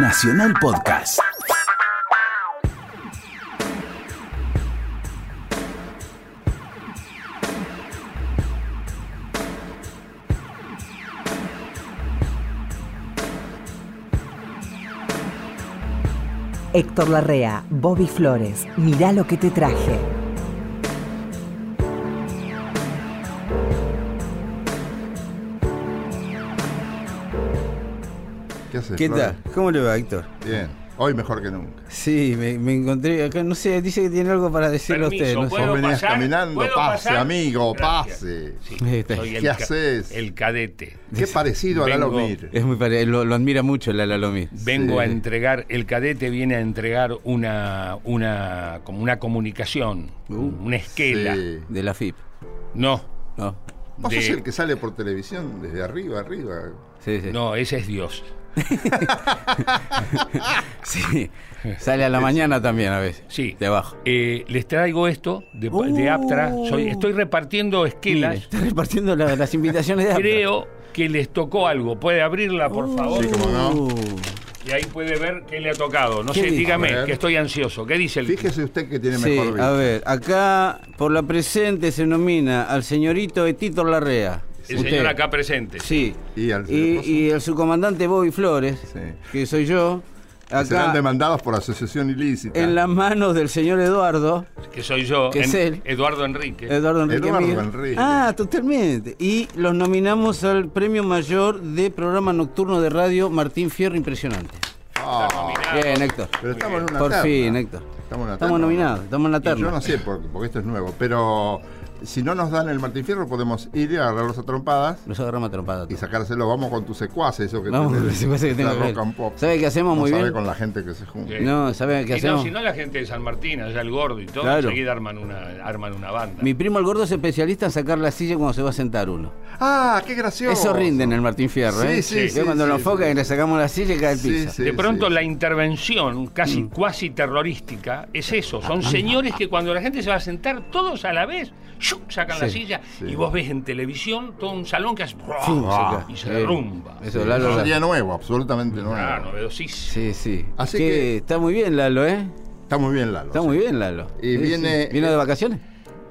Nacional Podcast. Héctor Larrea, Bobby Flores, mirá lo que te traje. ¿Qué haces? ¿Qué Flores? tal? ¿Cómo le va, Héctor? Bien. Hoy mejor que nunca. Sí, me, me encontré acá, no sé, dice que tiene algo para decirle a usted. No sé. ¿puedo Vos venías pasar? caminando, ¿Puedo pase, pasar? amigo, Gracias. pase. Sí, el ¿Qué ca- haces? El cadete. Qué parecido a Vengo- Lalo Mir. Es muy pare- lo, lo admira mucho la Lalomir. Vengo Sí. a entregar, el cadete viene a entregar una, una, como una comunicación, Uh. una esquela. Sí. De la FIP. No, No, Vos de- sos el que sale por televisión desde arriba, arriba. sí, sí. no, ese es Dios. Sí. Sale a la mañana también a veces. Sí. De abajo. Eh, les traigo esto de, de Aptra. Soy, estoy repartiendo Mire, esquelas. está repartiendo la- las invitaciones de Aptra. Creo que les tocó algo. ¿Puede abrirla, por favor? Sí, cómo no. Uh, Y ahí puede ver qué le ha tocado. No ¿Qué sé, dice? dígame, que estoy ansioso. ¿Qué dice el Fíjese usted que tiene Sí, mejor vista. a ver, acá por la presente se nomina al señorito Etito Larrea. El Usted. señor acá presente? Sí. ¿Y al Y, y el subcomandante Bobby Flores, Sí. que soy yo, Serán acá demandados por asociación ilícita. en las manos del señor Eduardo, Que soy yo. Que es él. Eduardo Enrique. Eduardo Enrique Eduardo. Enrique. Ah, totalmente. Y los nominamos al premio mayor de programa nocturno de radio Martín Fierro Impresionante. Ah, Nominado. Bien, Héctor. pero estamos en una Por terna. fin, Héctor. Estamos, en una Estamos terna. nominados, estamos en la Y terna. Yo no sé, porque, porque esto es nuevo, pero si no nos dan el Martín Fierro, podemos ir y agarrarlos a trompadas Los agarramos a trompada. y sacárselo. Vamos con tu secuace, eso que Vamos con el secuace que tengo la que ver. rock and pop. ¿Sabe qué hacemos No muy sabe bien? con la gente que se junta. Sí. No, ¿sabe qué Y no, hacemos? si no la gente de San Martín, allá el gordo y todo, Claro. enseguida arman una, arman una banda. Mi primo el gordo es especialista en sacar la silla cuando se va a sentar uno. Ah, qué gracioso. Eso rinde en el Martín Fierro, Sí, ¿eh? sí, sí, cuando sí, lo sí. enfoca y le sacamos la silla y cae Sí, piso. sí. de pronto sí. la intervención casi cuasi terrorística es eso, son señores que cuando la gente se va a sentar todos a la vez, ¡shup! sacan la Sí, silla sí. y vos ves en televisión todo un salón que hace Sí, Ah, y se sí. derrumba. Eso, Sí, Lalo, no la- sería nuevo, absolutamente nuevo. Ah, novedosísimo. Sí, sí. Así Que que- Está muy bien, Lalo, ¿eh? Está muy bien, Lalo. Está muy bien, Lalo. Y Sí, viene- sí. ¿Vino de vacaciones?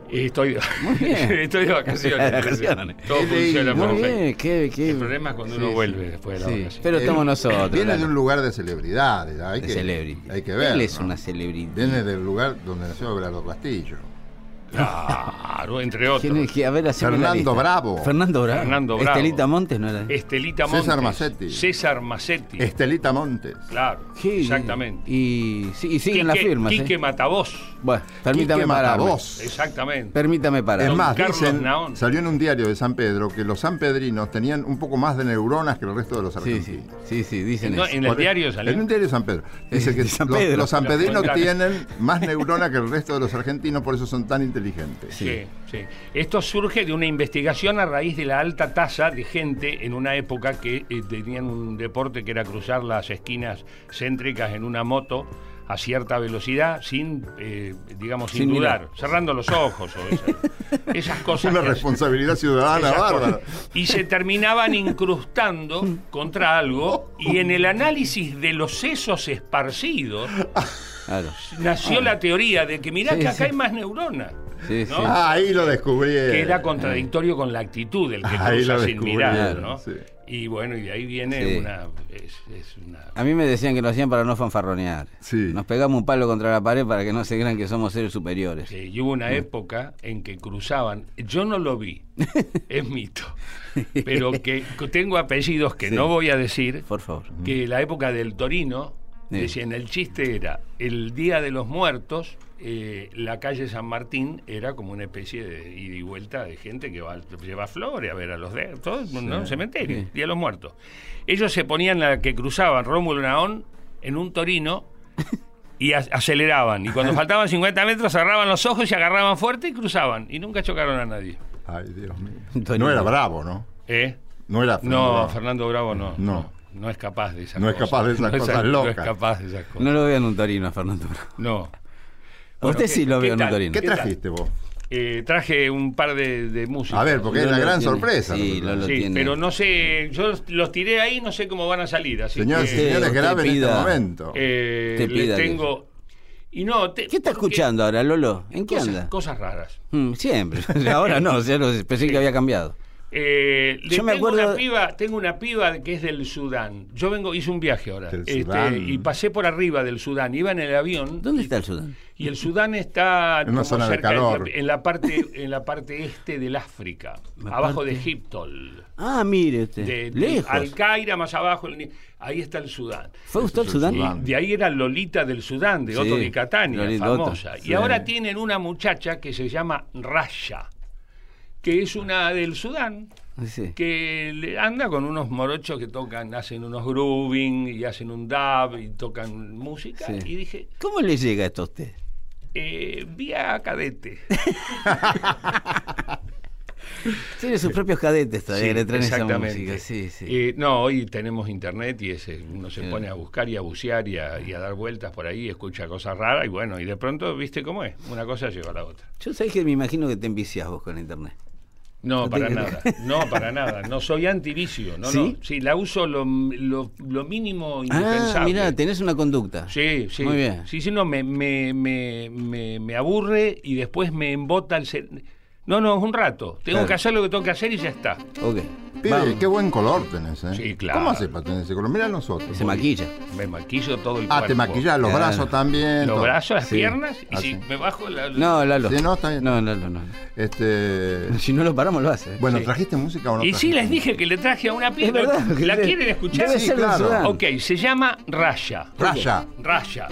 Y Estoy, de- bien. estoy de vacaciones. De vacaciones. Todo funciona perfecto. bien, qué, qué... El problema es cuando Sí, uno sí. vuelve después de la Sí, vacación. pero estamos nosotros. Viene Lalo. de un lugar de celebridades. Hay De que, celebrity. Hay que ver. Él es ¿no? una celebridad. Viene del lugar donde nació Abelardo Castillo. Claro, entre otros. ¿Quién es que- a ver, haceme la Fernando. Bravo. Fernando Bravo. Fernando Bravo. Estelita Montes no era. Estelita Montes. César Macetti. César Macetti. Estelita Montes. Claro, Sí, exactamente. Y, sí, y siguen las Quique- firmas. ¿eh? Quique Matavoz. Bueno, permítame Quique parar. Exactamente. Permítame parar. Es más, dicen, salió en un diario de San Pedro que los sanpedrinos tenían un poco más de neuronas que el resto de los argentinos. sí, sí, sí, dicen No, eso. en el Por- diario salió. En un diario de San Pedro. Dice que San los, Pedro. los sanpedrinos tienen más neuronas que el resto de los argentinos, por eso son tan inteligentes. Sí, sí. Esto surge de una investigación a raíz de la alta tasa de gente en una época que eh, tenían un deporte que era cruzar las esquinas céntricas en una moto a cierta velocidad sin, eh, digamos, sin, Sin dudar, mirar. cerrando los ojos o esa- esas cosas. Una responsabilidad ciudadana esas bárbara. Y se terminaban incrustando contra algo y en el análisis de los sesos esparcidos Claro. nació la teoría de que mirá Sí, que acá sí. hay más neuronas. Sí, ¿no? sí. Ah, ahí lo descubrí. que era contradictorio con la actitud del que Ahí cruza lo sin mirar, ¿no? sí. Y bueno, y de ahí viene Sí. una, es, es una... A mí me decían que lo hacían para no fanfarronear. Sí. Nos pegamos un palo contra la pared para que no se crean que somos seres superiores. y hubo una época en que cruzaban, yo no lo vi, es mito, pero que tengo apellidos que Sí. no voy a decir, Por favor. que la época del Torino, Sí. decían, el chiste era, el Día de los Muertos, eh, la calle San Martín era como una especie de ida y vuelta de gente que va, lleva flores a ver a los de todo el mundo, ¿no? cementerio, Sí. Día de los Muertos. Ellos se ponían la que cruzaban Rómulo Naón en un Torino y a- aceleraban. Y cuando faltaban 50 metros cerraban los ojos y agarraban fuerte y cruzaban. Y nunca chocaron a nadie. Ay, Dios mío. No era bravo, ¿no? ¿Eh? No era Fernando No, Bravo. Fernando Bravo no. No. No, no es capaz de esas No es cosas. capaz de esas No cosas No locas. es capaz de esas cosas. No lo vean un torino a Fernando Bravo. No. Usted ¿qué- sí lo veo en un tal? torino. ¿Qué trajiste vos? Eh, traje un par de, de músicos. A ver, porque es la gran tiene- sorpresa. sí, tiene. pero no sé, yo los tiré ahí, no sé cómo van a salir. Así que, señores, graben en este momento. eh, Te le pida que- tengo. Y no, te- ¿Qué está escuchando ahora, Lolo? ¿En qué Cosas, anda? cosas raras. Mm, siempre. Ahora no, ya lo pensé que había cambiado. Eh, le Yo me tengo acuerdo- una piba, tengo una piba que es del Sudán. Yo vengo, hice un viaje ahora. Del este, Sudán. y pasé por arriba del Sudán. Iba en el avión. ¿Dónde está el Sudán? Y el Sudán está En una como zona de cerca calor. en la parte en la parte este del África, La abajo parte- de Egipto, Ah, mire usted. de, de Lejos. Al Caira más abajo, el ahí está el Sudán. ¿Fue usted al Sudán? Y de ahí era Lolita del Sudán, de Sí, Otto Di Catania, Lolita Otto, famosa. sí. Y ahora tienen una muchacha que se llama Rasha, que es una del Sudán, Sí. que le- anda con unos morochos que tocan, hacen unos grooving y hacen un dub y tocan música. Sí. Y dije, ¿Cómo le llega esto a usted? eh, vía cadete. Tiene sus propios cadetes todavía Sí, le traen esa exactamente. música. Sí, sí. Eh, no, hoy tenemos internet y ese, uno se pone a buscar y a bucear y a, y a dar vueltas por ahí, escucha cosas raras y bueno, y de pronto, ¿viste cómo es? Una cosa lleva a la otra. Yo sabés que me imagino que te enviciás vos con internet. No, para nada. No, para nada. No soy antivicio. No, ¿Sí? no. Sí, la uso lo, lo, lo mínimo Ah, indispensable. mira, tenés una conducta. Sí, sí. Muy bien. Sí, sí, no, me, me, me, me, me aburre y después me embota el... No, no, es un rato. Tengo Claro. que hacer lo que tengo que hacer y ya está. Ok. Pibe, qué buen color tenés, ¿eh? Sí, claro. ¿Cómo haces para tener ese color? Mira nosotros. Se maquilla. Me maquillo todo el Ah, cuerpo. te maquillás los Claro. brazos también. Los todo. brazos, las Sí. piernas y Ah, si sí. me bajo la... No, Lalo. Sí, no, está bien. No, no, no, no. Este. Si no lo paramos, lo hace. Bueno, Sí. ¿trajiste música o no? Y sí, les dije que le traje a una verdad. ¿La quieren escuchar? Debe Sí, claro. Ok, se llama Raya. Raya. Raya.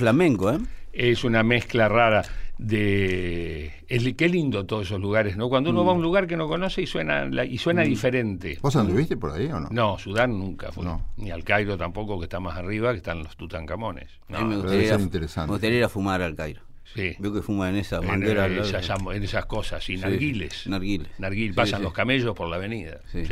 Flamenco, ¿eh? Es una mezcla rara de... el- qué lindo todos esos lugares, ¿no? Cuando uno va a un lugar que no conoce y suena, la- y suena diferente. ¿Vos anduviste por ahí o no? No, Sudán nunca fue. No. Ni al Cairo tampoco, que está más arriba, que están los Tutankamones. A mí me gustaría, ser interesante. me gustaría ir a fumar al Cairo. sí. Veo que fuman en esas, am- en esas cosas, y Sí, narguiles. narguiles. Narguil, Sí, pasan sí. los camellos por la avenida. Sí.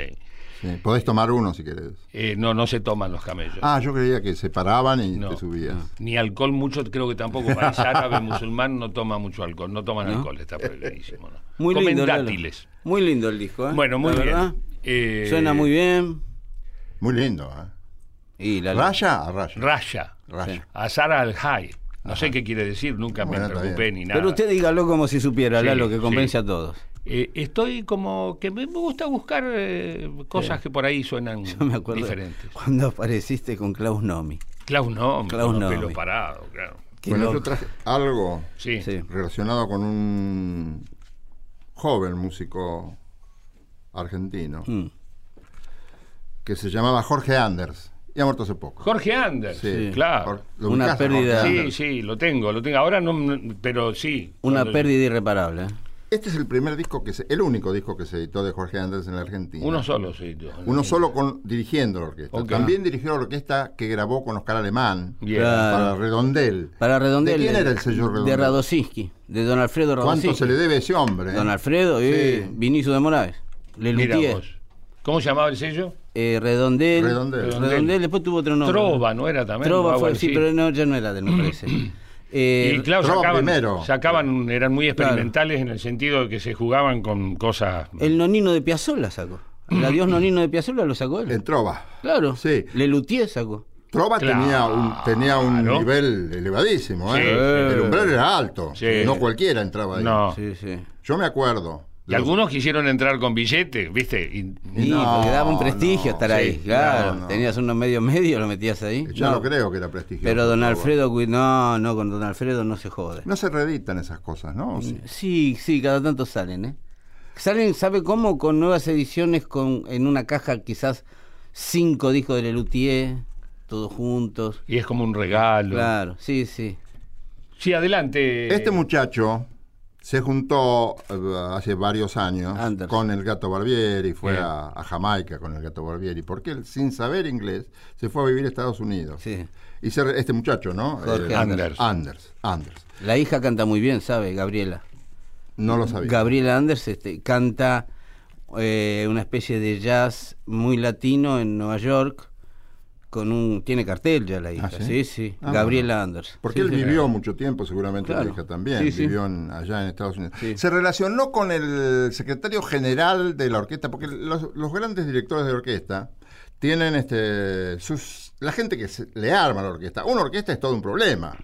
Sí. Sí, Podés tomar uno si querés. Eh, no, no se toman los camellos. Ah, yo creía que se paraban y No. te subías. Ni alcohol mucho, creo que tampoco país árabe, musulmán, no toma mucho alcohol. No toman ¿No? alcohol, está prohibidísimo. ¿no? Muy Comen lindo. Dátiles. Muy lindo el disco, ¿eh? Bueno, muy La bien. verdad, Eh, Suena muy bien. Muy lindo, ¿eh? Y la ¿Raya? A raya. Raya. Raya. Azar al Hay. No sé qué quiere decir, nunca Bueno, me preocupé ni nada. Pero usted dígalo como si supiera, Sí, Lalo, que sí. convence a todos. Eh, estoy como que me gusta buscar eh, cosas que por ahí suenan Yo me acuerdo diferentes. cuando apareciste con Klaus Nomi. Klaus Klaus Nomi. pelos parados, claro. Bueno, yo traje algo Sí. Relacionado con un joven músico argentino Mm. que se llamaba Jorge Anders y ha muerto hace poco. Jorge Anders, Sí. claro. Jor- ¿lo Una pérdida- Sí, sí, lo tengo, lo tengo. Ahora no, pero sí. Una pérdida irreparable. Este es el primer disco que se, el único disco que se editó de Jorge Anders en la Argentina. Uno solo, sí. yo. Uno solo con dirigiendo la orquesta. Ok. También dirigió la orquesta que grabó con Oscar Alemán para Redondel. Para Redondel. ¿De quién era el sello Redondel? De Radosinski, de Don Alfredo Radosinski. ¿Cuánto se le debe a ese hombre? eh? Don Alfredo, eh, Sí. Vinicio de Moraes. Le Mira Luthier. vos. ¿Cómo se llamaba el sello? Eh, Redondel. Redondel. Redondel, después tuvo otro nombre. Trova, ¿no era también? Trova fue, así. sí, pero no, ya no era de me parece. Eh, y claro, sacaban, primero. sacaban, eran muy experimentales en el sentido de que se jugaban con cosas. El nonino de Piazzolla sacó. El adiós nonino de Piazzolla lo sacó él. En Trova. Claro. Sí. Le Luthier sacó. Trova Claro. tenía un, tenía un nivel elevadísimo. ¿eh? Sí. El umbral era alto. Sí. No cualquiera entraba ahí. No. Sí, sí. Yo me acuerdo. Y algunos quisieron entrar con billete, ¿viste? Y- Y No, porque daba un prestigio no, estar sí, ahí. Claro. no. Tenías unos medio medio, lo metías ahí. Ya No, no creo que era prestigioso. Pero don. Alfredo, no, no, con don Alfredo no se jode. No se reeditan esas cosas, ¿no? ¿O sí? Sí, sí, cada tanto salen, ¿eh? Salen, ¿sabe cómo? Con nuevas ediciones, con en una caja quizás cinco discos de Lelutier, todos juntos. y es como un regalo. Claro, sí, sí. Sí, adelante. Este muchacho se juntó eh, hace varios años con el gato Barbieri, fue a, a Jamaica con el gato Barbieri, porque él, sin saber inglés, se fue a vivir a Estados Unidos. Sí. Y este muchacho, ¿no? Jorge Anders. Anders. Anders. La hija canta muy bien, ¿sabe? Gabriela. No lo sabía. Gabriela Anders este, canta eh, una especie de jazz muy latino en Nueva York. Con un, tiene cartel ya la hija, ¿Ah, sí, sí? sí. Ah, Gabriela Anders. Porque Sí, él vivió mucho tiempo, seguramente Claro. la hija también, vivió en- allá en Estados Unidos. Se relacionó con el secretario general de la orquesta, porque los, los grandes directores de orquesta tienen este sus la gente que se- le arma la orquesta. Una orquesta es todo un problema.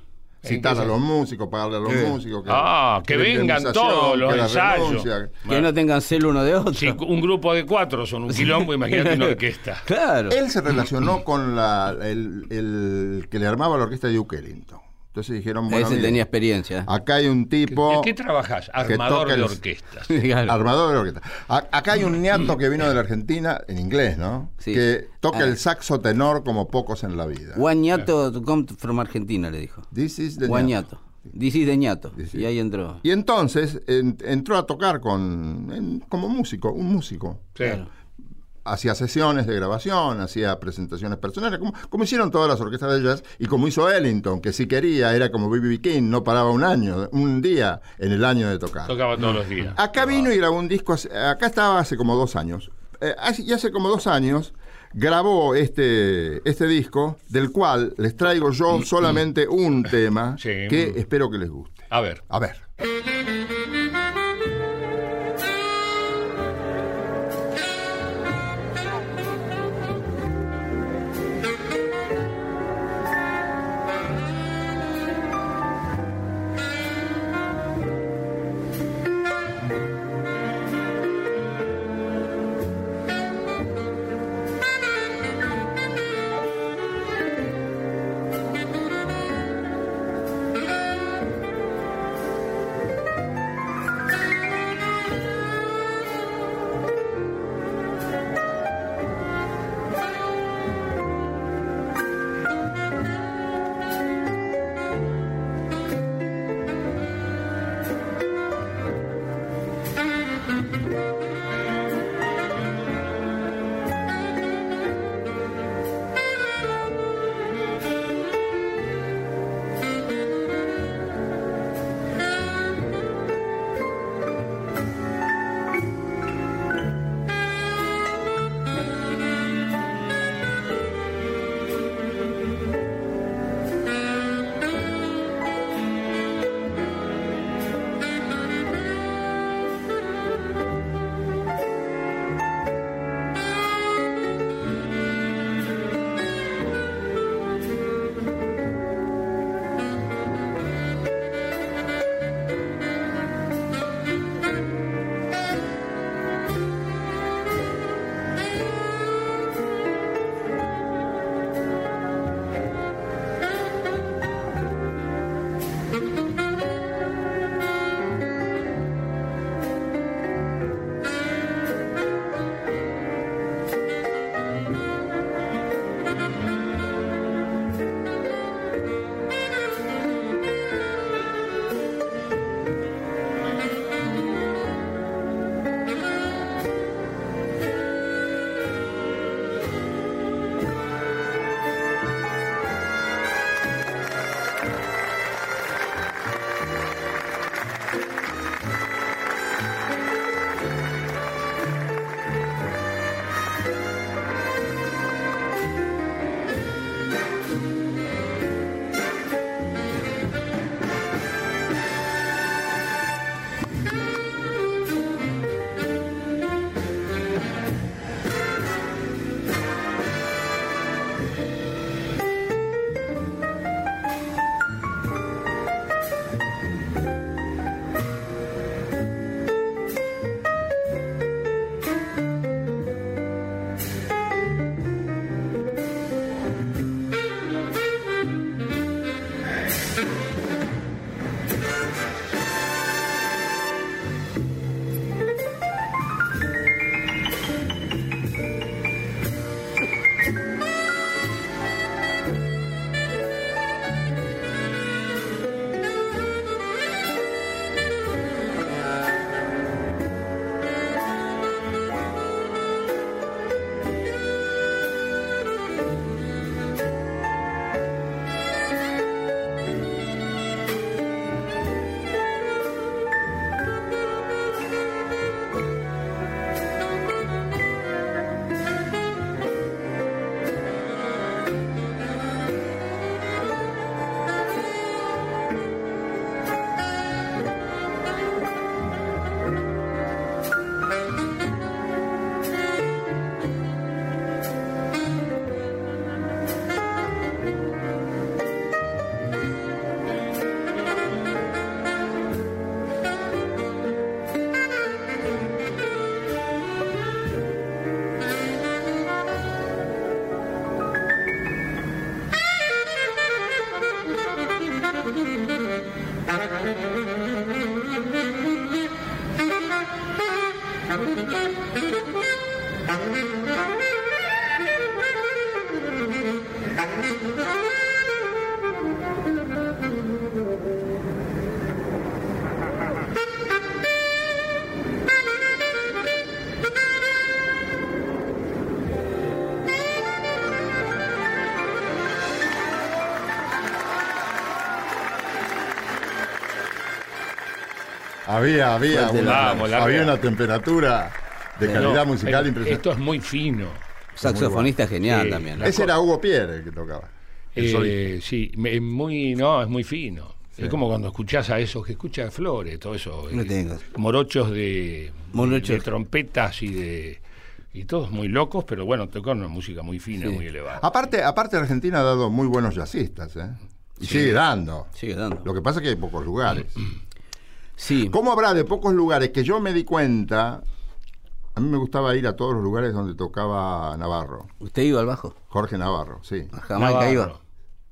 Citar a los músicos, pagarle a los músicos. Ah, que vengan todos los que ensayos. renuncia. Que no tengan celo uno de otro. Si un grupo de cuatro son un quilombo, imagínate una orquesta. Claro. Él se relacionó con la, el, el que le armaba la orquesta de Duke Ellington. Entonces dijeron, bueno, Ese mire, tenía experiencia. acá hay un tipo... ¿En qué trabajas? Armador de orquestas. Claro. Armador de la orquesta. A- acá hay un niato que vino de la Argentina, en inglés, ¿no? Sí. Que toca Ah. el saxo tenor como pocos en la vida. Guañato to come from Argentina, le dijo. This is the Guañato. This is de ñato. This is- Y ahí entró. Y entonces en- entró a tocar con en- como músico, un músico. Sí. Claro. Hacía sesiones de grabación, hacía presentaciones personales, como, como hicieron todas las orquestas de jazz, y como hizo Ellington, que si quería era como B.B. King, no paraba un año, un día en el año de tocar. Tocaba todos los días. Acá vino y grabó un disco, acá estaba hace como dos años. Eh, hace- y hace como dos años grabó este, este disco, del cual les traigo yo solamente un tema Sí. que espero que les guste. A ver. A ver. Había, había, una, Vamos, había una temperatura de No, calidad musical impresionante. Esto es muy fino. Saxofonista genial también. Ese era Hugo Pierre el que tocaba. Eh, sí, muy, no, es muy fino. Es como cuando escuchás a esos que escuchan Flores, todo eso. No eh, tengo. Morochos de, Morochos. de trompetas y de. Y todos muy locos, pero bueno, tocan una música muy fina, Sí. muy elevada. Aparte, aparte Argentina ha dado muy buenos jazzistas, ¿eh? Y sigue dando. Sigue dando. Lo que pasa es que hay pocos lugares. Sí. ¿Cómo habrá de pocos lugares que yo me di cuenta? A mí me gustaba ir a todos los lugares donde tocaba Navarro. ¿Usted iba al bajo? Jorge Navarro, sí. ¿A Jamaica Navarro. iba?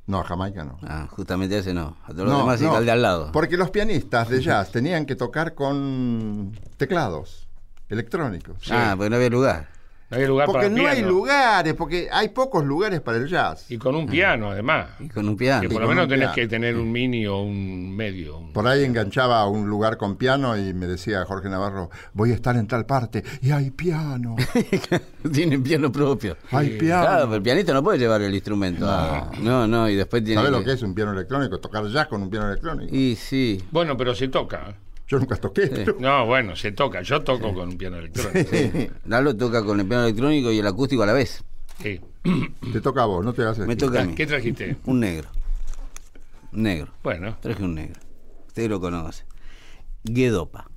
No, a Jamaica no. Ah, justamente ese no. A todos los No, demás y no, al de al lado. Porque los pianistas de jazz tenían que tocar con teclados electrónicos. Ah, porque no había lugar. No hay lugar Porque para no hay lugares, porque hay pocos lugares para el jazz. Y con un piano, además. Y con un piano. Que por lo menos tenés piano. que tener un mini o un medio. un- Por ahí enganchaba a un lugar con piano y me decía Jorge Navarro, voy a estar en tal parte y hay piano, Tienen piano propio. hay piano. Claro, pero el pianista no puede llevar el instrumento. No, no, y después tiene. ¿Sabes que- lo que es un piano electrónico? Tocar jazz con un piano electrónico. Y sí. Bueno, pero se toca. Yo nunca toqué. pero- No, bueno, se toca. Yo toco con un piano electrónico. Lalo toca con el piano electrónico y el acústico a la vez. Sí. Te toca a vos, no te hagas Me el- toca a mí. ¿Qué trajiste? Un negro. Un negro. Bueno, Traje un negro. Usted lo conoce. Guedopa.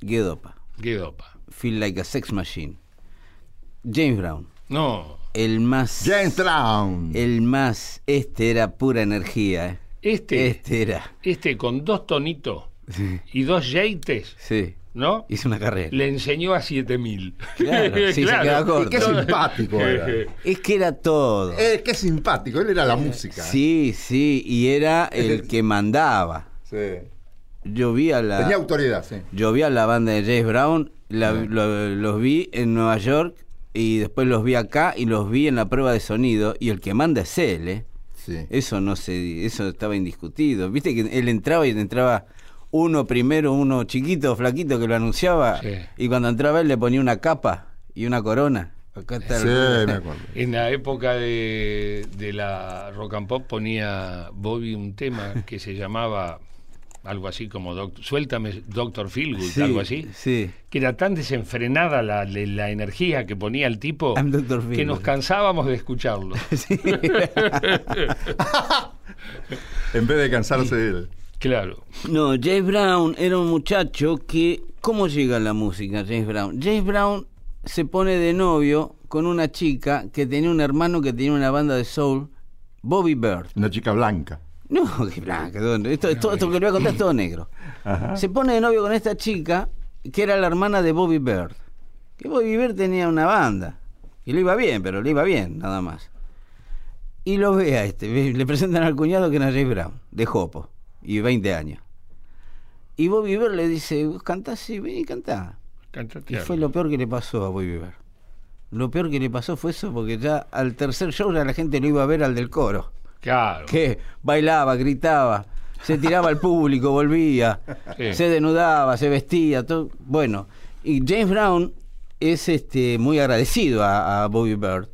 Guedopa. qué dopa. Feel like a sex machine. James Brown. No, El más. James Brown. El más. Este era pura energía. ¿eh? este, Este era. este con dos tonitos y dos yeites, Sí. ¿no? Hizo una carrera. Le enseñó a 7000. Claro, sí, se queda corto. Y qué simpático era. Es que era todo. Eh, qué simpático, él era la música. Sí, sí. Y era el que mandaba. Sí. Yo vi a la. Tenía autoridad, sí. Yo vi a la banda de James Brown, la- lo- los vi en Nueva York y después los vi acá y los vi en la prueba de sonido y el que manda es él, ¿eh? Sí. Eso no se, eso estaba indiscutido. Viste que él entraba y entraba uno primero, uno chiquito, flaquito que lo anunciaba Sí. y cuando entraba él le ponía una capa y una corona. Acá está Sí, el- me acuerdo. En la época de, de la rock and pop ponía Bobby un tema que se llamaba algo así como Doc- Suéltame Doctor Feelgood, Sí, algo así. Sí. Que era tan desenfrenada la, la- la energía que ponía el tipo I'm Dr. que nos cansábamos de escucharlo. Sí. En vez de cansarse de él. Claro. No, James Brown era un muchacho que... ¿Cómo llega la música, James Brown? James Brown se pone de novio con una chica que tenía un hermano que tenía una banda de soul, Bobby Bird. Una chica blanca. No, qué blanca. todo- Esto, esto, esto que le voy a contar es todo negro. Se pone de novio con esta chica que era la hermana de Bobby Bird. Que Bobby Bird tenía una banda. Y le iba bien, pero le iba bien, nada más. Y lo ve a este. Le presentan al cuñado que era James Brown, de Jopo, y 20 años. Y Bobby Bird le dice, ¿vos cantás? Sí, ven y cantá. Cantate Y algo. fue lo peor que le pasó a Bobby Bird. Lo peor que le pasó fue eso, porque ya al tercer show ya la gente lo iba a ver al del coro Claro. que bailaba, gritaba, se tiraba al público, volvía, Sí. se desnudaba, se vestía, todo. Bueno, y James Brown es este muy agradecido a, a Bobby Bird.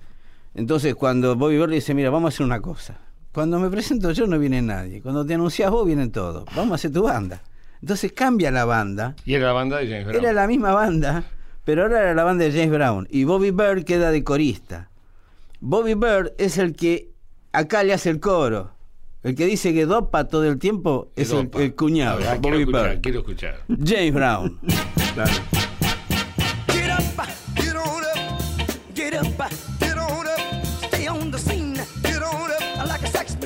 Entonces, cuando Bobby Bird dice, mira, vamos a hacer una cosa. Cuando me presento yo no viene nadie. Cuando te anuncias vos vienen todos. Vamos a hacer tu banda. Entonces cambia la banda. Y era la banda de James Brown. Era la misma banda, pero ahora era la banda de James Brown. Y Bobby Bird queda de corista. Bobby Bird es el que acá le hace el coro. El que dice que dopa todo el tiempo es el, cuñado, Ah, quiero Bobby escuchar, Bird. quiero escuchar. James Brown. Get up, get on up, get up,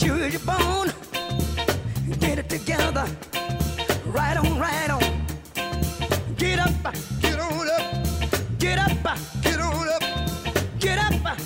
Sure you're born. Get it together. Right on, right on. Get up, get on up. Get up, get on up. Get up,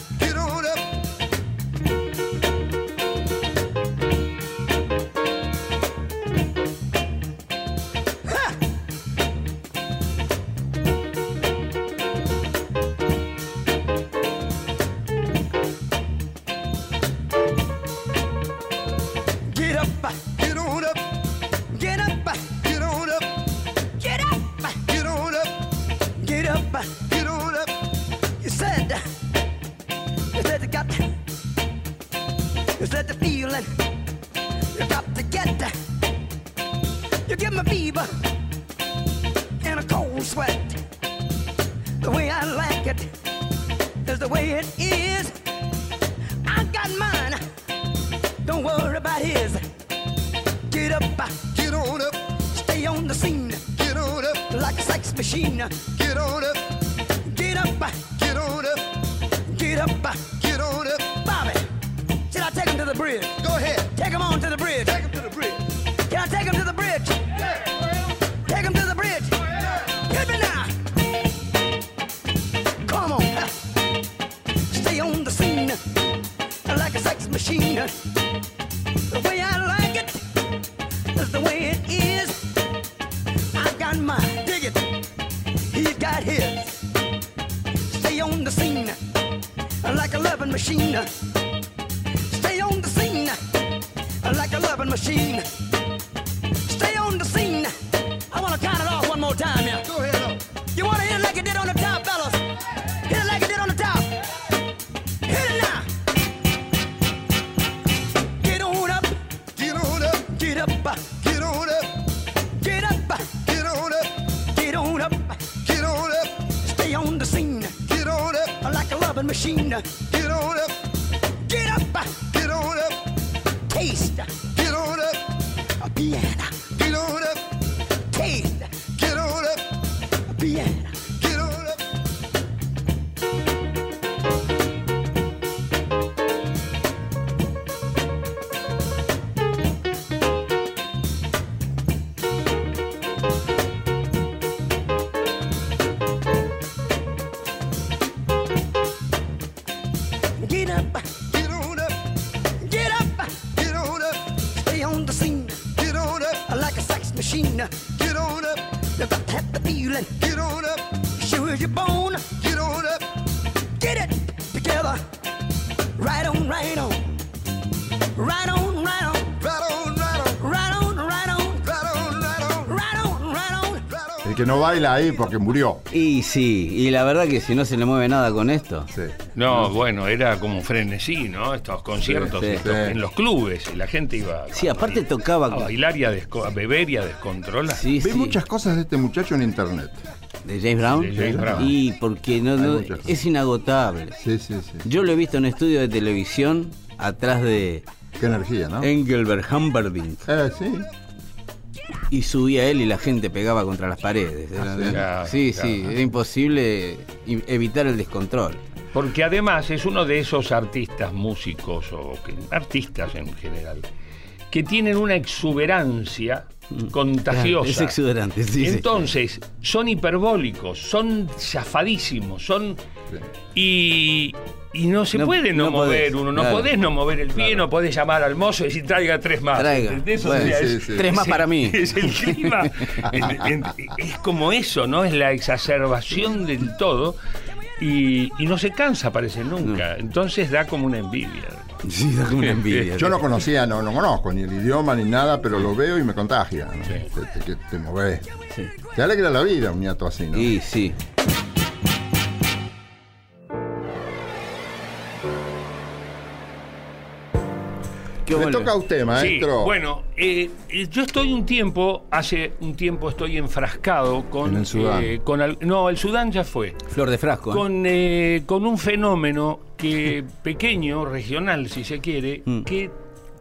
machine. No baila ahí porque murió. Y sí, y la verdad que si no se le mueve nada con esto. Sí. No, bueno, era como un frenesí, ¿no? Estos conciertos Sí, sí. estos, Sí. en los clubes y la gente iba Sí, aparte tocaba. a bailar y a, desco- a beber y a descontrolar. Sí, sí. muchas cosas de este muchacho en internet. ¿De James Brown? De James Brown. Y porque no, no- es inagotable. Sí, sí, sí. Yo lo he visto en estudio de televisión atrás de Qué energía, ¿no? Engelbert Humperdinck. Eh, sí. Y subía él y la gente pegaba contra las paredes. Era- Ah, sí. Claro, sí, claro. sí, era imposible evitar el descontrol. Porque además es uno de esos artistas, músicos o que- artistas en general, que tienen una exuberancia contagiosa. Mm. Es exuberante, sí, sí. Entonces, son hiperbólicos, son zafadísimos, son. Y, y no se No- puede no, no mover podés, uno, no claro. podés no mover el pie, no podés llamar al mozo y decir traiga tres más. Traiga. sí, es- sí. Tres más para mí. Es el clima. Es como eso, ¿no? Es la exacerbación del todo. Y, y no se cansa, parece nunca. Entonces da como una envidia. Sí, da como una envidia. Yo no conocía, no, no conozco ni el idioma ni nada, pero lo veo y me contagia. ¿no? Sí. Te, te, te movés. Sí. Te alegra la vida un nieto así, ¿no? Y sí. ¿Qué Le vuelve? toca a usted, Sí, maestro. bueno, eh, eh, yo estoy un tiempo, hace un tiempo estoy enfrascado con... En el Sudán. eh, con al- no, el Sudán ya fue. Flor de frasco. ¿eh? Con, eh, con un fenómeno que pequeño, regional si se quiere, Mm. que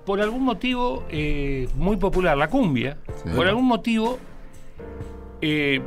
por algún motivo eh, muy popular, la cumbia, Sí. por algún motivo, eh,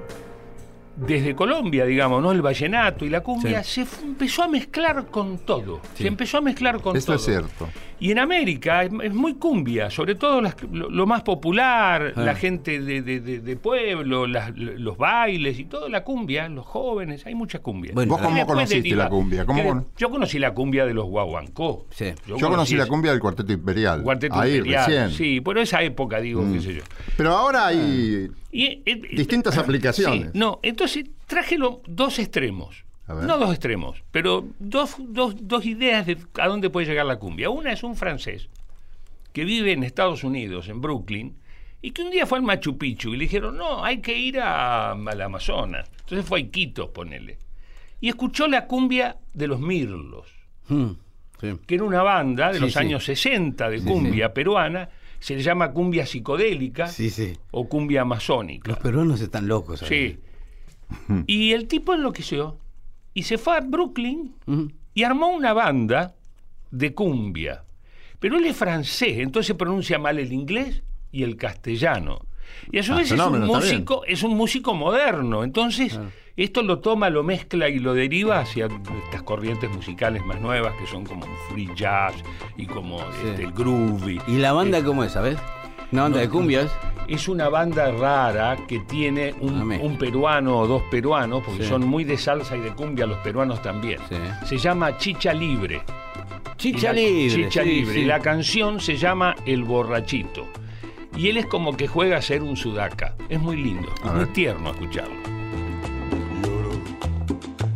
desde Colombia, digamos, ¿no? El vallenato y la cumbia se empezó a mezclar con todo. Se empezó a mezclar con Eso todo. es cierto. Y en América es, es muy cumbia, sobre todo las- lo, lo más popular, Ah. la gente de, de- de- de pueblo, las- los bailes y todo, la cumbia, los jóvenes, hay mucha cumbia. Bueno, ¿Vos cómo conociste deriva- la cumbia? ¿Cómo con- Yo conocí la cumbia de los guaguancó. Sí. Yo conocí la cumbia del Cuarteto Imperial. Cuarteto Ahí, Imperial, recién. Sí, por esa época, digo, qué sé yo. Pero ahora hay. Y, eh, eh, Distintas aplicaciones. Sí, no, entonces traje lo- dos extremos. No dos extremos, pero dos, dos, dos ideas de a dónde puede llegar la cumbia. Una es un francés que vive en Estados Unidos, en Brooklyn, y que un día fue al Machu Picchu y le dijeron, no, hay que ir a, al Amazonas. Entonces fue a Iquitos, ponele. Y escuchó la cumbia de los mirlos. Mm. Sí. que era una banda de Sí, los sí. años 60 de cumbia peruana, se le llama cumbia psicodélica Sí, sí. o cumbia amazónica. Los peruanos están locos. ¿sabes? Sí. Y el tipo enloqueció y se fue a Brooklyn y armó una banda de cumbia. Pero él es francés, entonces pronuncia mal el inglés y el castellano. Y a su Ah, vez es un músico, es un músico moderno. Entonces, esto lo toma, lo mezcla y lo deriva hacia estas corrientes musicales más nuevas que son como free jazz y como Sí. este, el groovy. ¿Y la banda Eh, cómo es, sabes? Una banda de cumbias. es una banda rara que tiene un, un peruano o dos peruanos, porque Sí. son muy de salsa y de cumbia los peruanos también. Sí. Se llama Chicha Libre. Chicha la- libre. Chicha sí, Libre. sí. Y la canción se llama El Borrachito. Y él es como que juega a ser un sudaca. Es muy lindo, A es muy ver. tierno escucharlo. Lloro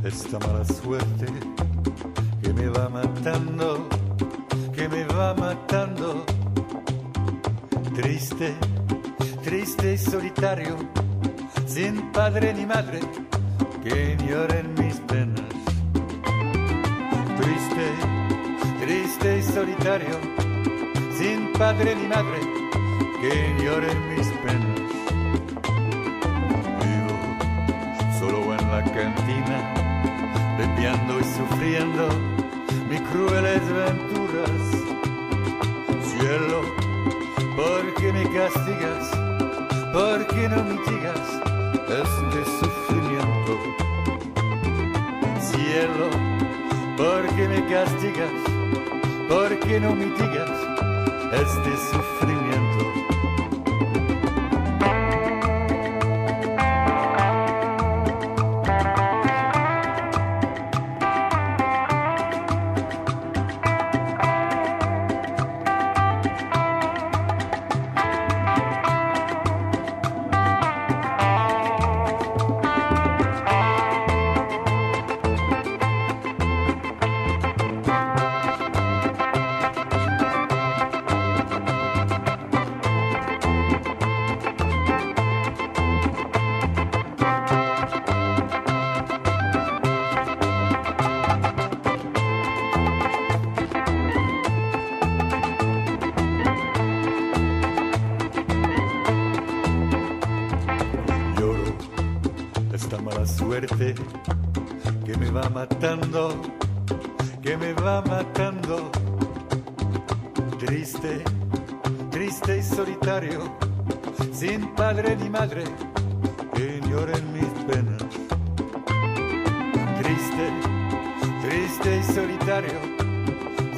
esta mala suerte que me va matando, que me va matando. Triste, triste y solitario, sin padre ni madre, que lloren mis penas. Triste, triste y solitario, sin padre ni madre, que lloren mis penas. Vivo solo en la cantina, bebiendo y sufriendo mis crueles venturas. Cielo, ¿por qué me castigas? ¿Por qué no mitigas este sufrimiento? Cielo, ¿por qué me castigas? ¿Por qué no mitigas este sufrimiento?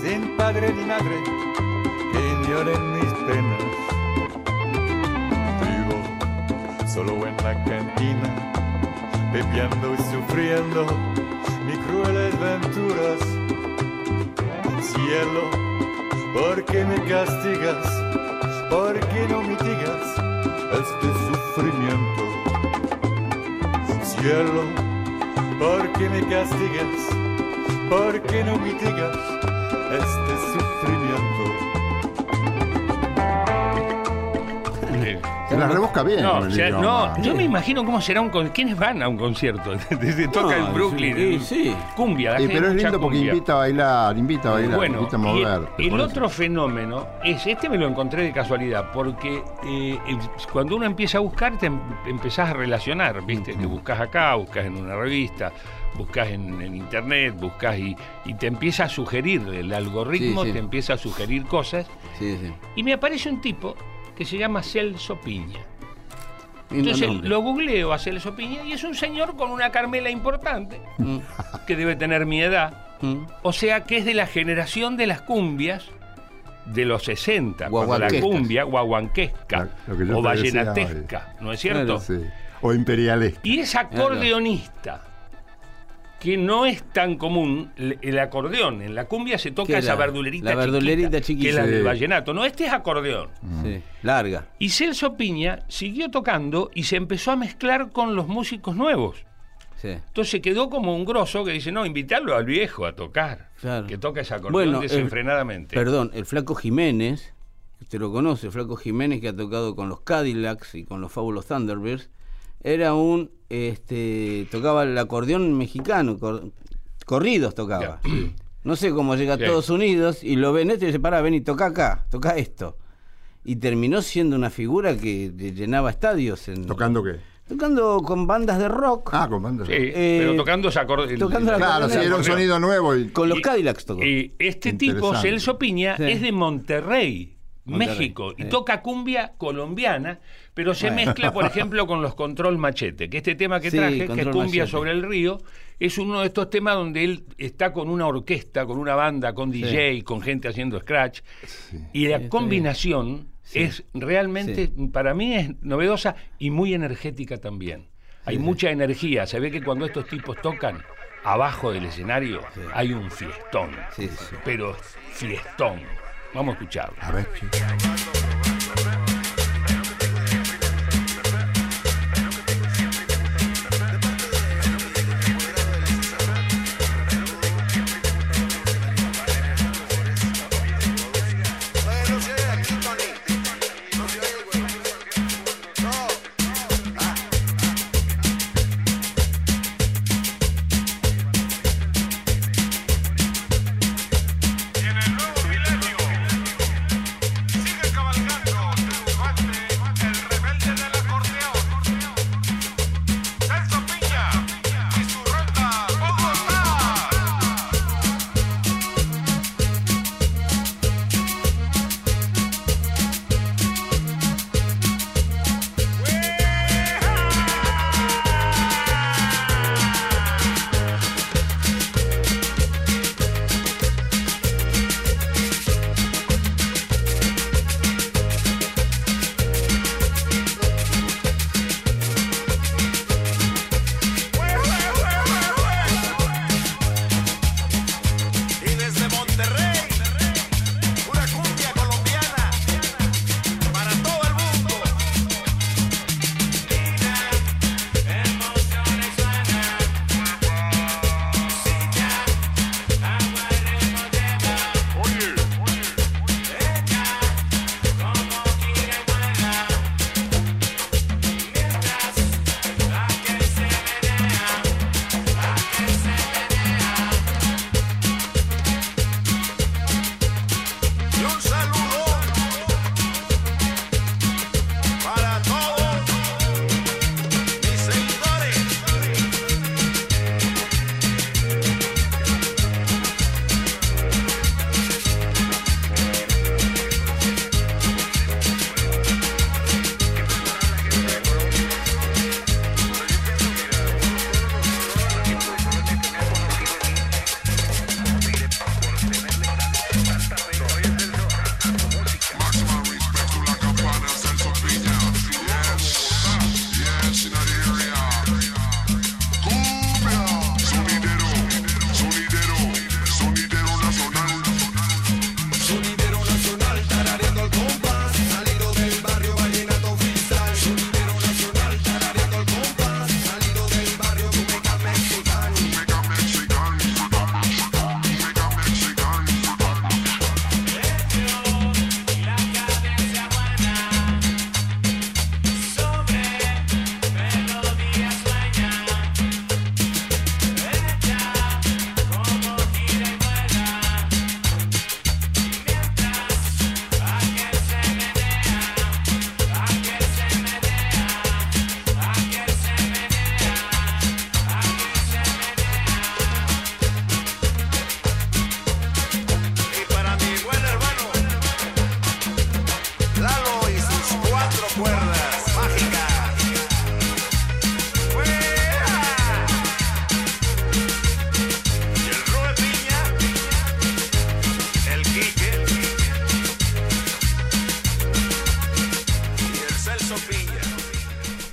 Sin padre ni madre, que lloren mis penas. Vivo solo en la cantina, bebiendo y sufriendo mis crueles venturas. Cielo, ¿por qué me castigas? ¿Por qué no mitigas este sufrimiento? Cielo, ¿por qué me castigas? ¿Por qué no mitigas este sufrimiento? Eh, Se la rebusca bien. No, el o sea, no, yo me imagino cómo será un con ¿Quiénes van a un concierto? Desde toca No, en Brooklyn. sí. Cumbia, la Sí, gente pero es lindo porque cumbia. invita a bailar, invita a bailar, Bueno, invita a y mover. el, por eso. otro fenómeno es, este me lo encontré de casualidad, porque eh, eh, cuando uno empieza a buscar, te em- empezás a relacionar, ¿viste? Te buscas acá, buscas en una revista, buscas en, en internet, buscas y, y te empieza a sugerir, el algoritmo Sí, sí. te empieza a sugerir cosas, Sí, sí. y me aparece un tipo que se llama Celso Piña. Entonces lo googleo a Celso Piña y es un señor con una Carmela importante, Mm, que debe tener mi edad, mm. o sea que es de la generación de las cumbias de los 60, cuando la cumbia guaguanquesca o decía vallenatesca, ¿no es cierto? Claro. Sí. O imperiales. Y es acordeonista, que no es tan común el, acordeón. En la cumbia se toca ¿Qué esa verdulerita la verdulerita chiquita, que es la del vallenato. No, este es acordeón. Sí, larga. Y Celso Piña siguió tocando y se empezó a mezclar con los músicos nuevos. Sí. Entonces quedó como un grosso que dice, no, invitarlo al viejo a tocar. Claro. Que toca ese acordeón Bueno, el- desenfrenadamente. Perdón, el Flaco Jiménez, usted lo conoce, el Flaco Jiménez que ha tocado con los Cadillacs y con los Fábulos Thunderbirds, era un, este, tocaba el acordeón mexicano, cor- corridos tocaba. No sé cómo llega a. Estados Unidos y lo ven esto y dice, pará, ven y toca acá, toca esto. Y terminó siendo una figura que de- llenaba estadios. En, ¿Tocando qué? Tocando con bandas de rock. Ah, con banda. Sí, Eh, pero tocando ese acorde. el- tocando la Claro, sí, era un sonido nuevo y Con los Y- Cadillacs tocó. Y este tipo. Celso Piña, Sí. es de Monterrey, Monterrey, México, y toca cumbia colombiana, pero se Bueno. mezcla, por ejemplo, con los Control Machete, que este tema que Sí, traje, que es Cumbia Machete. sobre el río, es uno de estos temas donde él está con una orquesta, con una banda, con DJ, con gente haciendo scratch, y la combinación Sí. es realmente, para mí es novedosa y muy energética también. Hay mucha energía, se ve que cuando estos tipos tocan, abajo del escenario hay un fiestón, Sí, sí, sí. pero fiestón. Vamos a escucharlo. A ver,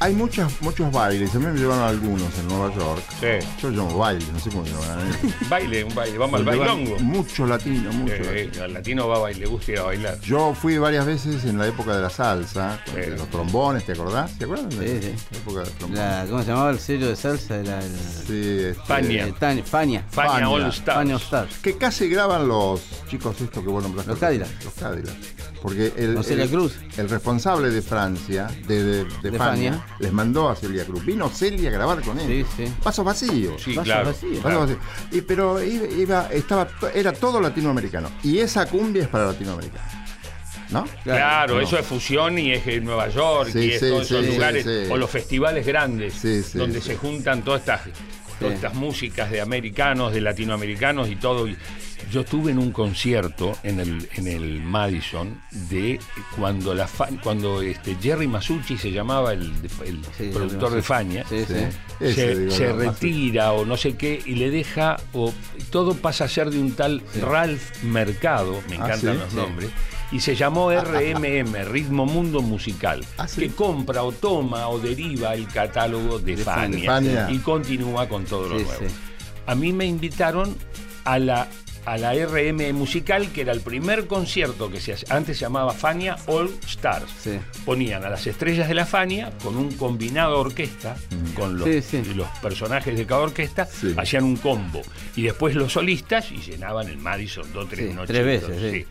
Hay muchas, muchos bailes, a mí me llevaron algunos en Nueva York. Sí. Yo llamo baile, no sé cómo se llaman. Baile, un baile, vamos al bailongo. Mucho latino, mucho Eh, latino. al latino va a bailar, le gusta ir a bailar. Yo fui varias veces en la época de la salsa, Sí. de los trombones, ¿te acordás? ¿Te acuerdas? de Sí, sí. La época de los trombones. La- ¿Cómo se llamaba el sello de salsa? Era el. Sí, este, Fania. eh, Tania- Fania. Fania Fania. All Stars. Fania All Stars. Que casi graban los chicos estos que vos nombraste. Los Cadillacs. Los Cadillacs. Porque el, Con Celia el- Cruz. el responsable de Francia, de, de, de De Fania, Fania. les mandó a Celia Cruz. Vino Celia a grabar con él. Sí, sí. Vasos vacíos. Sí, claro. vacíos. Y, pero iba, iba- estaba, era todo latinoamericano. Y esa cumbia es para latinoamericanos. ¿No? Claro, No. eso es fusión y es en Nueva York Sí, y es sí, todos esos sí, lugares sí, sí. o los festivales grandes Sí, sí, donde sí. se juntan todas estas todas estas músicas de americanos, de latinoamericanos y todo. Y Yo estuve en un concierto en el en el Madison de cuando la cuando este Jerry Masucci se llamaba el, el Sí, productor de Fania. Sí, sí. Ese, se, digo, se no, retira o no sé qué y le deja o todo pasa a ser de un tal Ralph Mercado, me Ah, encantan los nombres, y se llamó RMM, Ritmo Mundo Musical, Ah, sí. que compra o toma o deriva el catálogo de, De Fania, Fania. y continúa con todo lo Sí, nuevo. sí. A mí me invitaron a la a la RM musical, que era el primer concierto que se antes se llamaba Fania All Stars. Sí. Ponían a las estrellas de la Fania con un combinado orquesta, con los, Sí, sí. los personajes de cada orquesta, hacían un combo. Y después los solistas y llenaban el Madison dos, tres noches. tres veces.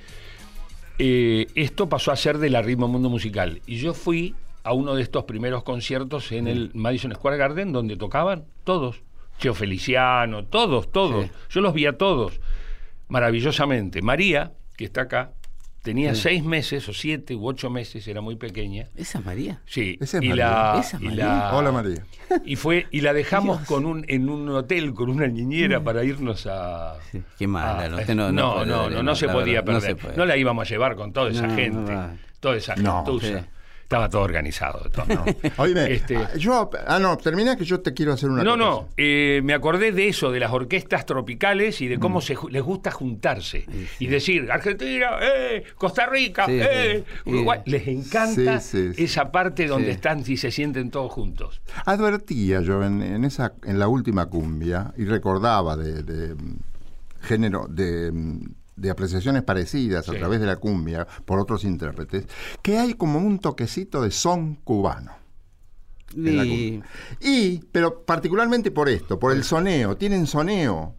Eh, esto pasó a ser de la Ritmo Mundo Musical. Y yo fui a uno de estos primeros conciertos en el Madison Square Garden donde tocaban todos. Cheo Feliciano, todos, todos. Yo los vi a todos maravillosamente. María, que está acá, tenía seis meses o siete u ocho meses, era muy pequeña. ¿Esa es María? Sí, Esa es y, María. la, ¿Esa es y María? la- Hola María. y fue y la dejamos con un en un hotel con una niñera para irnos a Sí, qué mala, a- no, usted no- no no no, no, más, se podía no perder se no, la íbamos a llevar con toda esa No, no gente toda esa No, gentuza. sí. Estaba todo organizado todos modos. Oíme, Este- ah, yo, ah, no, termina que yo te quiero hacer una no, cosa. no, eh, me acordé de eso, de las orquestas tropicales y de Mm. cómo se, les gusta juntarse y decir, Argentina, eh, Costa Rica, Sí, eh. Uruguay. Les encanta esa parte donde están y se sienten todos juntos. Advertía yo en, en esa, en la última cumbia y recordaba de, de, mm, género, de, mm, de apreciaciones parecidas a Sí. través de la cumbia por otros intérpretes, que hay como un toquecito de son cubano. en la Y- cumbia. Y, pero particularmente por esto, por el soneo, tienen soneo.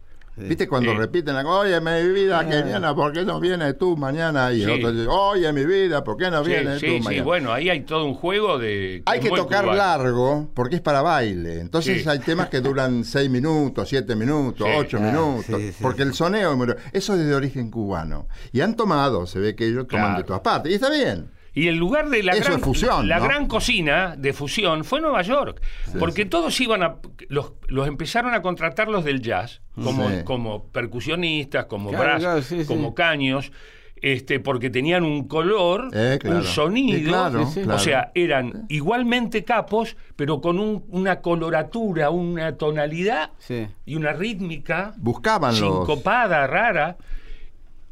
¿Viste cuando Sí. repiten, la- oye, mi vida, Keniana, ¿por qué no vienes tú mañana? Y el Sí. otro dice, oye, mi vida, ¿por qué no Sí, vienes sí, tú sí, mañana? bueno, ahí hay todo un juego de... Hay que tocar cubano. largo porque es para baile. Entonces Sí. hay temas que duran seis minutos, siete minutos, Sí. ocho Ah, minutos. sí, sí, porque sí. el soneo, eso es de origen cubano. Y han tomado, se ve que ellos toman Claro. de todas partes. Y está bien. Y el lugar de la, Eso gran, fusión, la ¿no? gran cocina de fusión fue Nueva York. porque todos iban a. Los, los empezaron a contratar los del jazz, como, Sí. como percusionistas, como Claro, brass, claro, sí, sí. como caños. Este, porque tenían un color, Eh, claro. un sonido, claro, Sí, sí. claro. o sea, eran igualmente capos, pero con un- una coloratura, una tonalidad Sí. y una rítmica Buscaban los... sincopada, rara.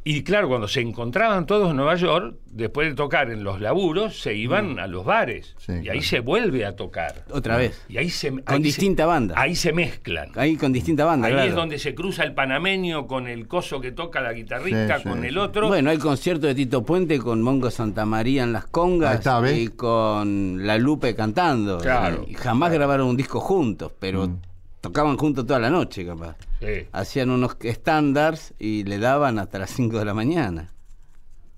Y claro, cuando se encontraban todos en Nueva York, después de tocar en los laburos, se iban a los bares. Sí, y ahí claro. se vuelve a tocar. Otra vez. Y ahí se, Con ahí se- distinta banda. Ahí se mezclan. Ahí con distinta banda, Ahí claro. es donde se cruza el panameño con el coso que toca la guitarrista, Sí, con sí. el otro. Bueno, hay concierto de Tito Puente con Mongo Santamaría en las congas está, y con La Lupe cantando. Claro. Y jamás grabaron un disco juntos, pero Mm. Tocaban juntos toda la noche, capaz. Sí. Hacían unos estándares y le daban hasta las 5 de la mañana.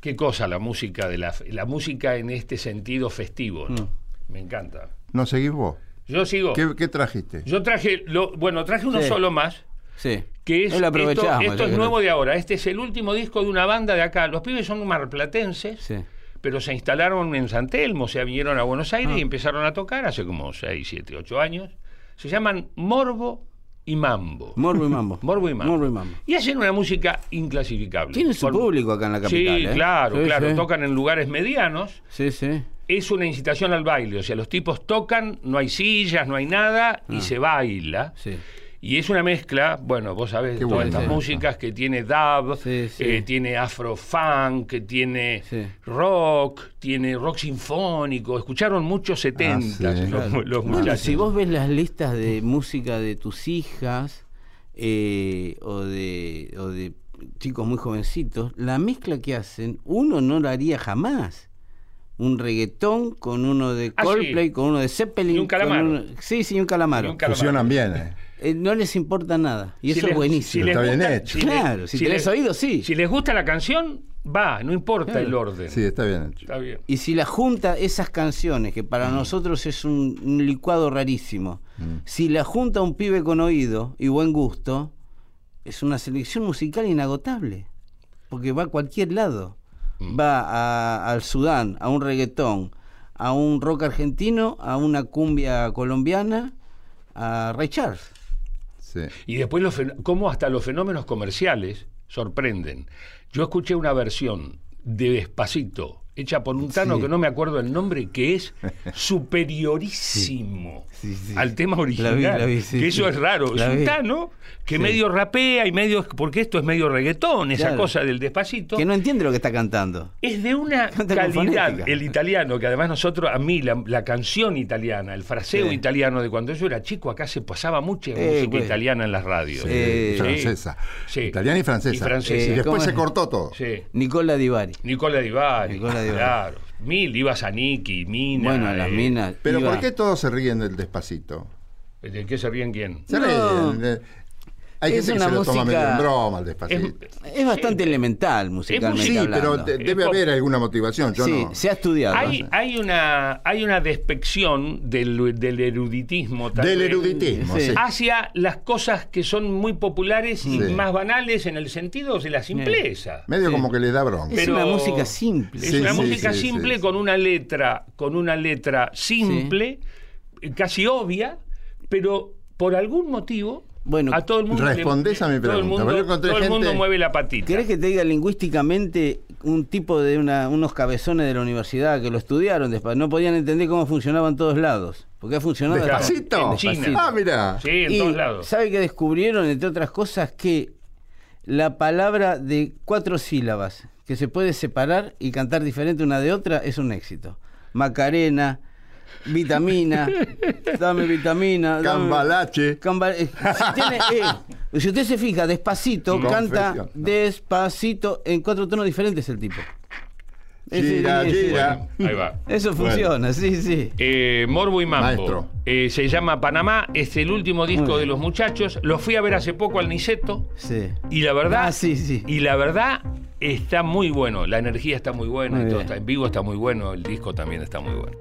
Qué cosa la música de la, la música en este sentido festivo, ¿no? Mm. Me encanta. ¿No seguís vos? Yo sigo. ¿Qué, qué trajiste? Yo traje, lo, bueno, traje uno Sí. solo más. Sí. que es lo aprovechamos, esto es nuevo de ahora. Este es el último disco de una banda de acá. Los pibes son marplatenses, Sí. pero se instalaron en San Telmo, o sea, vinieron a Buenos Aires Ah. y empezaron a tocar hace como 6, 7, 8 años. Se llaman Morbo y Mambo. Morbo y Mambo. Morbo y Mambo. Morbo y Mambo. Y hacen una música inclasificable. Tienen su Por- público acá en la capital. Sí, ¿eh? claro, Sí, claro. sí. Tocan en lugares medianos. Sí, sí. Es una incitación al baile, o sea, los tipos tocan, no hay sillas, no hay nada, y Ah. se baila. Sí. Y es una mezcla, bueno, vos sabés, Qué todas estas músicas que tiene dub, Sí, sí. eh, tiene afrofunk, que tiene Sí. rock, tiene rock sinfónico. Escucharon muchos 70 Ah, sí. los, Claro. los Bueno, si vos ves las listas de música de tus hijas eh, o, de, o de chicos muy jovencitos, la mezcla que hacen, uno no la haría jamás. Un reggaetón con uno de Ah, sí. Coldplay, con uno de Zeppelin. Y un calamaro. uno- sí, sí, un calamaro. Y un calamaro. Fusionan bien, ¿eh? Eh, no les importa nada. Y Si eso les- es buenísimo. si les Está bien gusta- hecho. si Claro, si tenés les- oído, sí. Si les gusta la canción, va, no importa Claro. el orden. Sí, está bien hecho. Está bien. Y si la junta esas canciones, que para nosotros es un, un licuado rarísimo, si la junta un pibe con oído y buen gusto, es una selección musical inagotable. Porque va a cualquier lado. Va a- al Sudán, a un reggaetón, a un rock argentino, a una cumbia colombiana, a Ray Charles. Sí. Y después, los cómo hasta los fenómenos comerciales sorprenden. Yo escuché una versión de Despacito, hecha por un tano Sí. que no me acuerdo el nombre, que es superiorísimo Sí, sí. al tema La original. vi, la vi, sí, que eso es raro. La es un vi. tano que Sí. medio rapea y medio. Porque esto es medio reggaetón, esa Claro. cosa del Despacito. Que no entiende lo que está cantando. Es de una Canta calidad el italiano, que además nosotros, a mí, la, la canción italiana, el fraseo Sí. italiano de cuando yo era chico, acá se pasaba mucha Eh, música güey. italiana en las radios. Eh, francesa. Sí. Italiana y francesa. Y francesa. Y Eh, después ¿cómo se cortó todo. Sí. Nicola Divari. Nicola Di Bari, Nicola Di Bari. claro. Mil, ibas a Niki, Mina. Bueno, las eh, minas. Pero iba- ¿por qué todos se ríen del despacito? ¿De qué se ríen quién? Se No. ríen. Hay Es gente que una se lo toma música- medio en broma el despacito. Es bastante elemental musicalmente sí, pero hablando. debe haber alguna motivación. Yo sí, no. se ha estudiado. Hay, hay, una, hay una despección del, del eruditismo tal Del eruditismo, Sí. hacia las cosas que son muy populares y Sí. más banales en el sentido de la simpleza. Medio Sí. como que le da bronca. Es una música simple. Es Sí, una sí, música sí, simple sí, con una letra, con una letra simple, casi obvia, pero por algún motivo Bueno, a todo el mundo le- respondés a mi todo el pregunta, mundo, yo todo el mundo mueve la patita. ¿Querés que te diga lingüísticamente un tipo de una- unos cabezones de la universidad que lo estudiaron después? No podían entender cómo funcionaba en todos lados. Porque ha funcionado ¿Despacito? En China. Despacito. Ah, mira. Sí, en Y todos lados. ¿sabe que descubrieron, entre otras cosas, que la palabra de cuatro sílabas que se puede separar y cantar diferente una de otra es un éxito? Macarena, vitamina, dame vitamina. dame- Cambalache. Camba- eh, si, tiene, eh, si usted se fija, despacito, canta despacito en cuatro tonos diferentes el tipo. Gira, ese- gira. Ahí va. Eso funciona, sí, sí. Eh, Morbo y Mambo. Maestro. Eh, se llama Panamá, es el último disco de los muchachos. Lo fui a ver hace poco al Niceto sí. y la verdad. Ah, sí, sí. Y la verdad está muy bueno. La energía está muy buena Muy y todo bien. está en vivo está muy bueno. El disco también está muy bueno.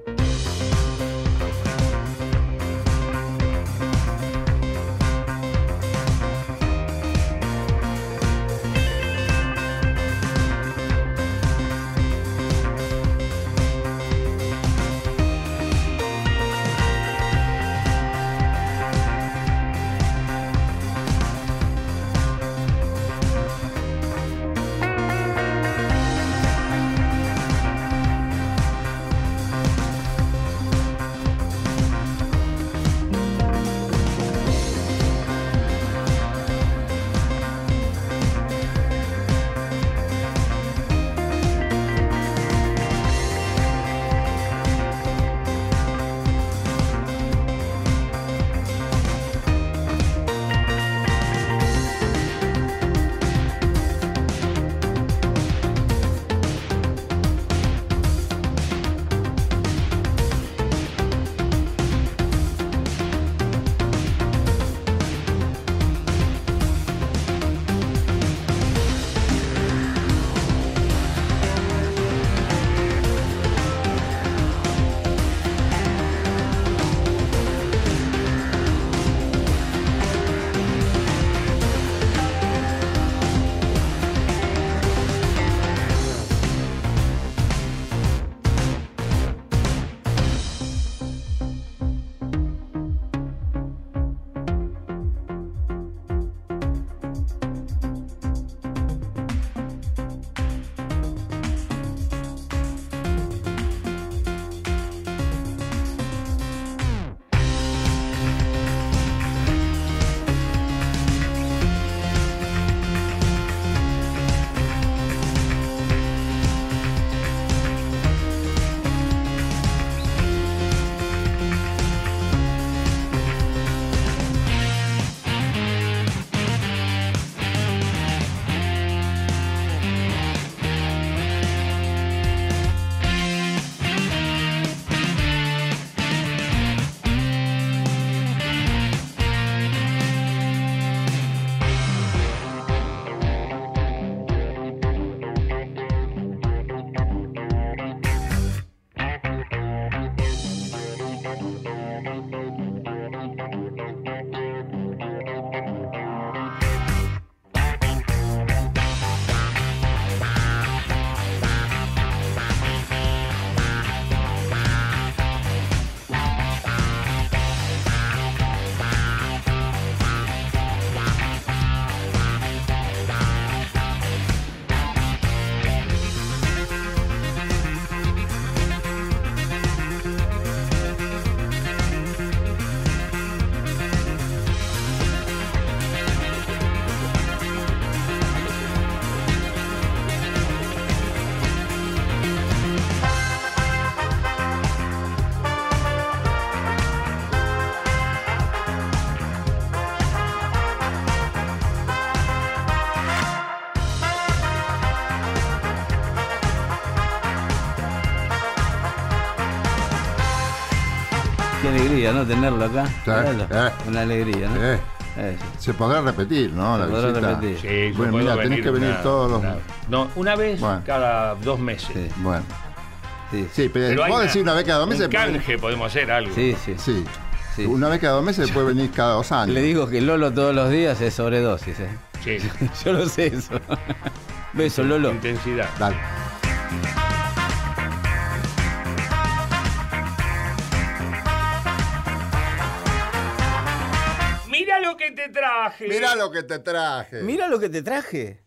Alegría, ¿no? Tenerlo acá. Eh. Una alegría, ¿no? Eh, se podrá repetir, ¿no? Se La podrá visita. repetir. Sí, Bueno, mira, tenés que venir una- todos los. una- no, una vez Bueno. cada dos meses. Sí. Bueno, sí, sí, pero, Pero vos una- decís una vez cada dos meses. Un canje, podemos hacer algo. sí, sí. Sí. Sí. Una vez cada dos meses después venís cada dos años. Le digo que Lolo todos los días es sobredosis, ¿eh? Sí. Yo lo sé eso. Beso, Lolo. Intensidad. Dale. Traje. Mira lo que te traje. Mira lo que te traje.